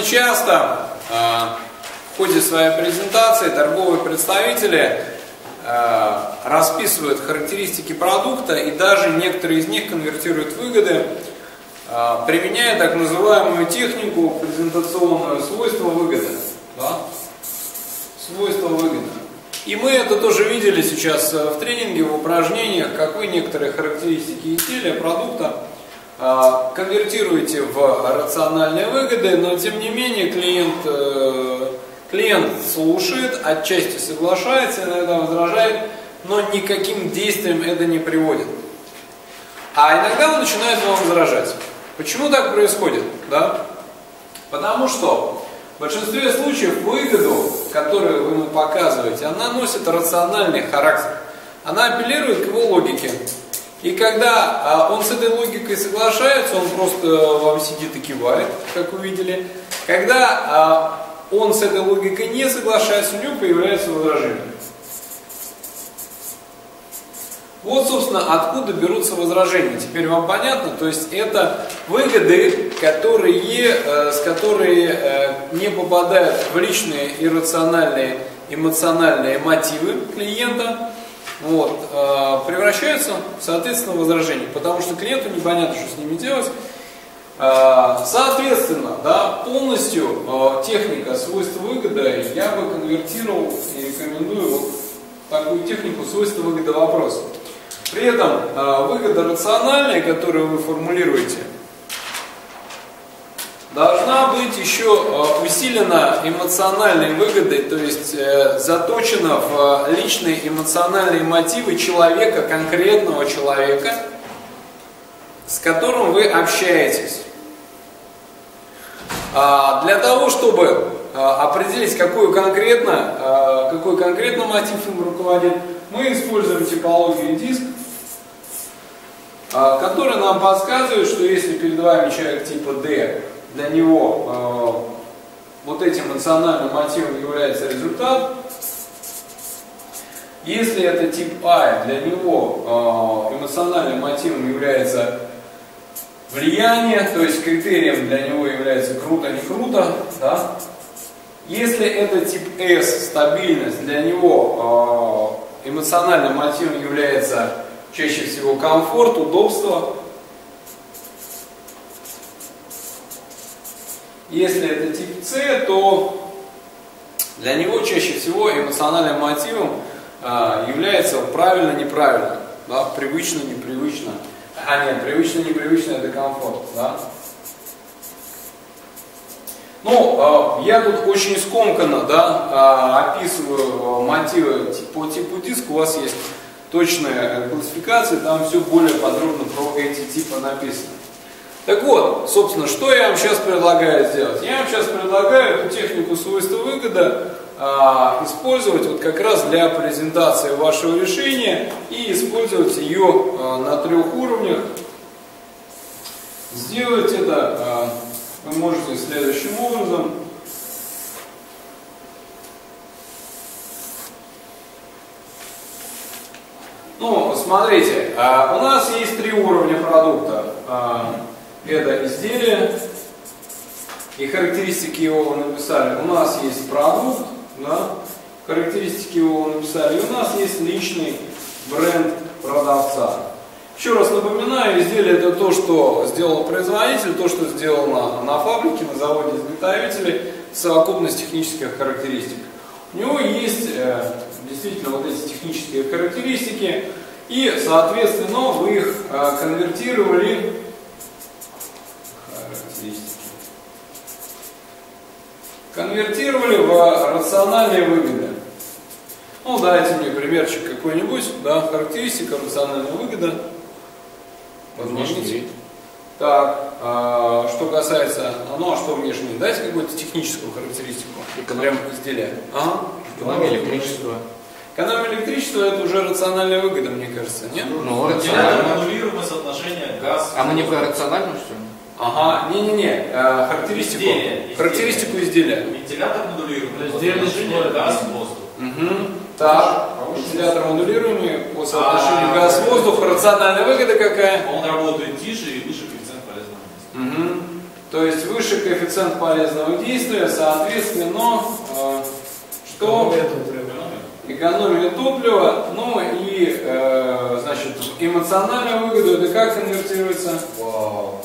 Достаточно часто э, в ходе своей презентации торговые представители э, расписывают характеристики продукта и даже некоторые из них конвертируют выгоды, э, применяя так называемую технику презентационную свойства выгоды. Да? Свойства выгоды. И мы это тоже видели сейчас в тренинге, в упражнениях, как вы некоторые характеристики изделия, продукта а, конвертируете в рациональные выгоды, но тем не менее клиент, э, клиент слушает, отчасти соглашается, иногда возражает, но никаким действием это не приводит. А иногда он начинает вам возражать. Почему так происходит? Да? Потому что в большинстве случаев выгоду, которую вы ему показываете, она носит рациональный характер. Она апеллирует к его логике. И когда а, он с этой логикой соглашается, он просто вам сидит и кивает, как вы видели. Когда а, он с этой логикой не соглашается, у него появляется возражение. Вот, собственно, откуда берутся возражения. Теперь вам понятно? То есть это выгоды, которые, э, с которые э, не попадают в личные иррациональные эмоциональные мотивы клиента, вот, э, превращаются, соответственно, в возражения, потому что клиенту непонятно, что с ними делать. Э, соответственно, да, полностью э, техника свойства выгода я бы конвертировал и рекомендую вот такую технику свойства выгода вопроса. При этом выгода рациональная, которую вы формулируете, должна быть еще э, усилена эмоциональной выгодой, то есть э, заточена в э, личные эмоциональные мотивы человека, конкретного человека, с которым вы общаетесь. А, для того, чтобы определить, какой конкретно, какой конкретно мотив им руководит, мы используем типологию диск, который нам подсказывает, что если перед вами человек типа D, для него э, вот этим эмоциональным мотивом является результат. Если это тип А, для него э, эмоциональным мотивом является влияние, то есть критерием для него является круто-не круто, да? Если это тип S, стабильность, для него э, эмоциональным мотивом является чаще всего комфорт, удобство, Если это тип С, то для него чаще всего эмоциональным мотивом а, является правильно-неправильно, да, привычно-непривычно. А нет, привычно-непривычно это комфорт. Да? Ну, э, я тут очень скомканно да, э, описываю мотивы по типу диск. У вас есть точная классификация, там все более подробно про эти типы написано. Так вот, собственно, что я вам сейчас предлагаю сделать? Я вам сейчас предлагаю эту технику свойства выгода а, использовать вот как раз для презентации вашего решения и использовать ее а, на трех уровнях. Сделать это а, вы можете следующим образом. Ну, смотрите, а, у нас есть три уровня продукта. А, это изделие, и характеристики его написали. У нас есть продукт, да, характеристики его написали, и у нас есть личный бренд продавца. Еще раз напоминаю, изделие это то, что сделал производитель, то, что сделано на фабрике, на заводе изготовителей, совокупность технических характеристик. У него есть э, действительно вот эти технические характеристики, и, соответственно, вы их э, конвертировали конвертировали в рациональные выгоды. Ну, дайте мне примерчик какой-нибудь, да, характеристика рациональная выгода. Внешний Так, а, что касается, ну а что внешний? Дайте какую-то техническую характеристику. Экономия. Прям изделия. Ага. Экономия электричества. Экономия электричества это уже рациональная выгода, мне кажется, нет? Ну, рационально. Аннулируемое соотношение газ. А мы не про рациональную, что ли? Ага, не-не-не, э, характеристику, Изделие, характеристику изделия. Вентилятор модулируемый. Изделие Соотношение слоя. газ-воздух. Угу. Так, вентилятор модулируемый по соотношению А, газ-воздух, рациональная выгода какая? Он работает тише и выше коэффициент полезного места. Угу. То есть выше коэффициент полезного действия, соответственно, э, что экономия топлива, ну и э, значит эмоциональная выгода, это как конвертируется? Вау.